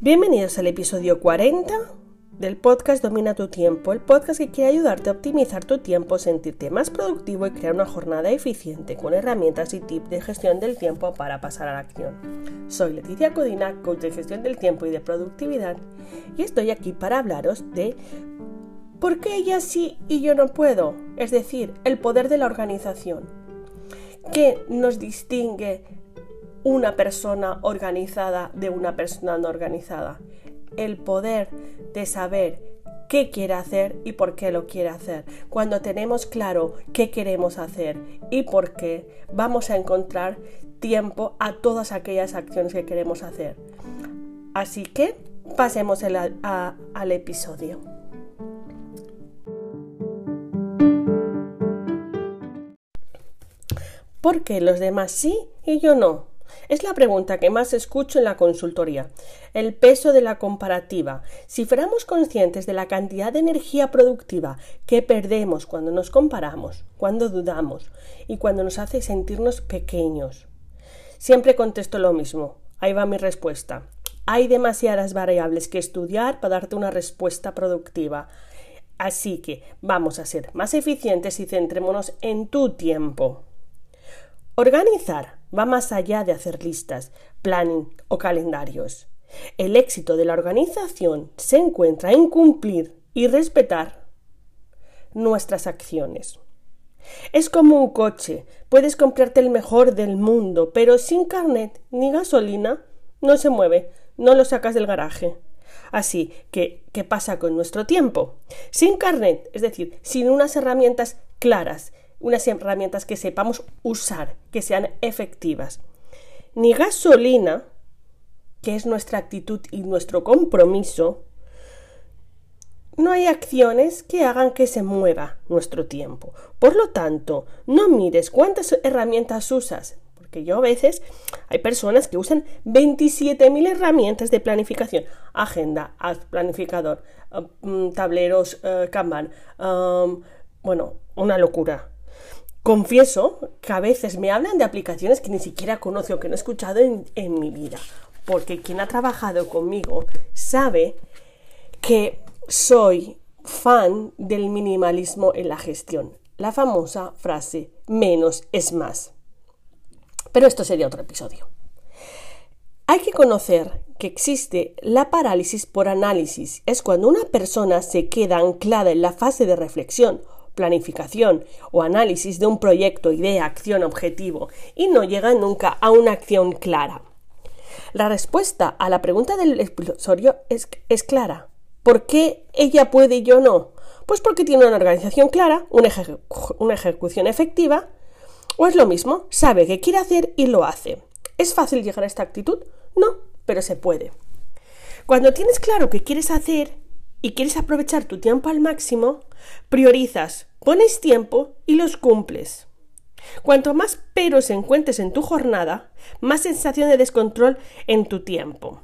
Bienvenidos al episodio 40 del podcast Domina tu tiempo, el podcast que quiere ayudarte a optimizar tu tiempo, sentirte más productivo y crear una jornada eficiente con herramientas y tips de gestión del tiempo para pasar a la acción. Soy Leticia Codina, coach de gestión del tiempo y de productividad, y estoy aquí para hablaros de por qué ella sí y yo no puedo, es decir, el poder de la organización. ¿Qué nos distingue una persona organizada de una persona no organizada. El poder de saber qué quiere hacer y por qué lo quiere hacer. Cuando tenemos claro qué queremos hacer y por qué, vamos a encontrar tiempo a todas aquellas acciones que queremos hacer. Así que pasemos al episodio. ¿Por qué los demás sí y yo no? Es la pregunta que más escucho en la consultoría. El peso de la comparativa. Si fuéramos conscientes de la cantidad de energía productiva que perdemos cuando nos comparamos, cuando dudamos y cuando nos hace sentirnos pequeños. Siempre contesto lo mismo. Ahí va mi respuesta. Hay demasiadas variables que estudiar para darte una respuesta productiva. Así que vamos a ser más eficientes y centrémonos en tu tiempo. Organizar va más allá de hacer listas, planning o calendarios. El éxito de la organización se encuentra en cumplir y respetar nuestras acciones. Es como un coche, puedes comprarte el mejor del mundo, pero sin carnet ni gasolina no se mueve, no lo sacas del garaje. Así que, ¿qué pasa con nuestro tiempo? Sin carnet, es decir, sin unas herramientas claras unas herramientas que sepamos usar, que sean efectivas. Ni gasolina, que es nuestra actitud y nuestro compromiso, no hay acciones que hagan que se mueva nuestro tiempo. Por lo tanto, no mires cuántas herramientas usas, porque yo a veces hay personas que usan 27.000 herramientas de planificación, agenda, planificador, eh, mm, tableros, eh, Kanban, um, bueno, una locura. Confieso que a veces me hablan de aplicaciones que ni siquiera conozco que no he escuchado en, en mi vida, porque quien ha trabajado conmigo sabe que soy fan del minimalismo en la gestión. La famosa frase menos es más. Pero esto sería otro episodio. Hay que conocer que existe la parálisis por análisis. Es cuando una persona se queda anclada en la fase de reflexión planificación o análisis de un proyecto, idea, acción, objetivo y no llega nunca a una acción clara. La respuesta a la pregunta del episodio es, es clara. ¿Por qué ella puede y yo no? Pues porque tiene una organización clara, una, una ejecución efectiva, o es lo mismo, sabe qué quiere hacer y lo hace. ¿Es fácil llegar a esta actitud? No, pero se puede. Cuando tienes claro qué quieres hacer y quieres aprovechar tu tiempo al máximo, priorizas Pones tiempo y los cumples. Cuanto más peros encuentres en tu jornada, más sensación de descontrol en tu tiempo.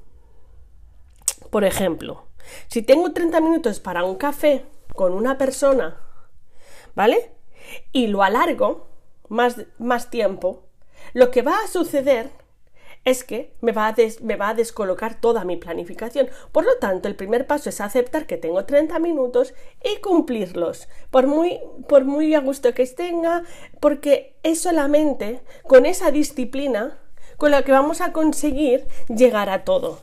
Por ejemplo, si tengo 30 minutos para un café con una persona, ¿vale? Y lo alargo más, más tiempo, lo que va a suceder es que me va, a descolocar toda mi planificación. Por lo tanto, el primer paso es aceptar que tengo 30 minutos y cumplirlos, por muy, por muy a gusto que tenga, porque es solamente con esa disciplina con la que vamos a conseguir llegar a todo.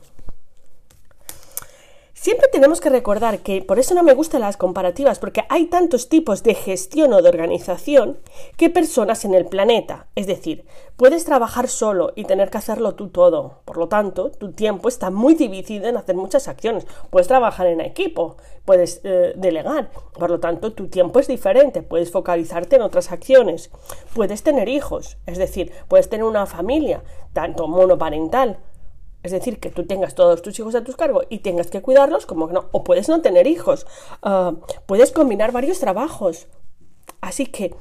Siempre tenemos que recordar que por eso no me gustan las comparativas, porque hay tantos tipos de gestión o de organización que personas en el planeta. Es decir, puedes trabajar solo y tener que hacerlo tú todo. Por lo tanto, tu tiempo está muy dividido en hacer muchas acciones. Puedes trabajar en equipo, puedes eh, delegar. Por lo tanto, tu tiempo es diferente. Puedes focalizarte en otras acciones. Puedes tener hijos, es decir, puedes tener una familia, tanto monoparental es decir, que tú tengas todos tus hijos a tu cargo y tengas que cuidarlos, como que no. O puedes no tener hijos. Ah, puedes combinar varios trabajos. Así que,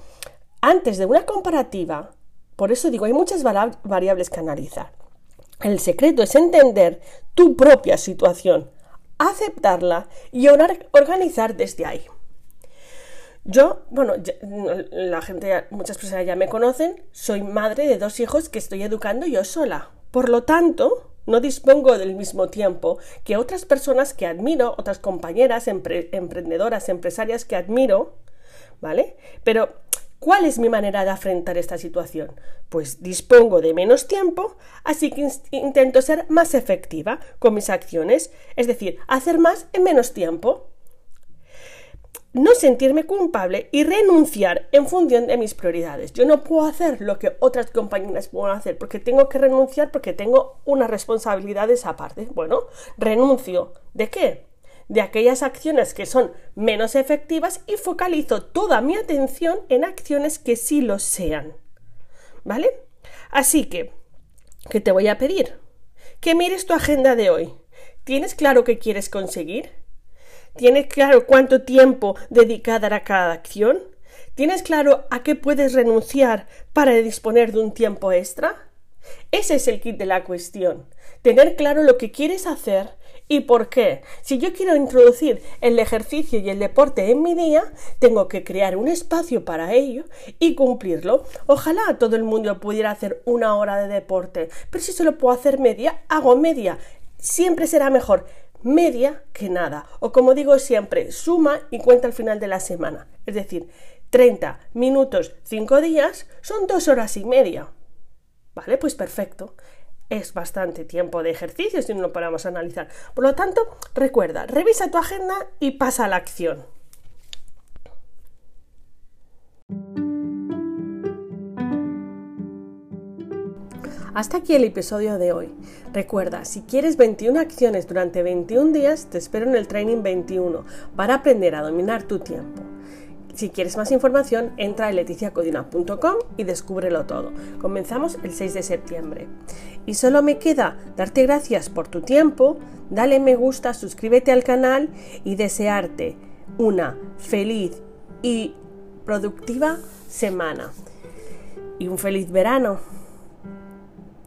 antes de una comparativa, por eso digo, hay muchas variables que analizar. El secreto es entender tu propia situación, aceptarla y organizar desde ahí. Yo, bueno, la gente, muchas personas ya me conocen, soy madre de dos hijos que estoy educando yo sola. Por lo tanto, no dispongo del mismo tiempo que otras personas que admiro, otras compañeras emprendedoras, empresarias que admiro, ¿vale? Pero, ¿cuál es mi manera de afrontar esta situación? Pues dispongo de menos tiempo, así que intento ser más efectiva con mis acciones, es decir, hacer más en menos tiempo no sentirme culpable y renunciar en función de mis prioridades. Yo no puedo hacer lo que otras compañeras pueden hacer porque tengo que renunciar porque tengo unas responsabilidades aparte. Bueno, renuncio. ¿De qué? De aquellas acciones que son menos efectivas y focalizo toda mi atención en acciones que sí lo sean. ¿Vale? Así que, ¿qué te voy a pedir? Que mires tu agenda de hoy. ¿Tienes claro qué quieres conseguir? ¿Tienes claro cuánto tiempo dedicar a cada acción? ¿Tienes claro a qué puedes renunciar para disponer de un tiempo extra? Ese es el kit de la cuestión. Tener claro lo que quieres hacer y por qué. Si yo quiero introducir el ejercicio y el deporte en mi día, tengo que crear un espacio para ello y cumplirlo. Ojalá todo el mundo pudiera hacer una hora de deporte, pero si solo puedo hacer media, hago media. Siempre será mejor media que nada. O como digo siempre, suma y cuenta al final de la semana. Es decir, 30 minutos, 5 días son 2 horas y media. ¿Vale? Pues perfecto. Es bastante tiempo de ejercicio si no lo paramos a analizar. Por lo tanto, recuerda, revisa tu agenda y pasa a la acción. Hasta aquí el episodio de hoy. Recuerda, si quieres 21 acciones durante 21 días, te espero en el Training 21 para aprender a dominar tu tiempo. Si quieres más información, entra a leticiacodina.com y descúbrelo todo. Comenzamos el 6 de septiembre. Y solo me queda darte gracias por tu tiempo, dale me gusta, suscríbete al canal y desearte una feliz y productiva semana. Y un feliz verano.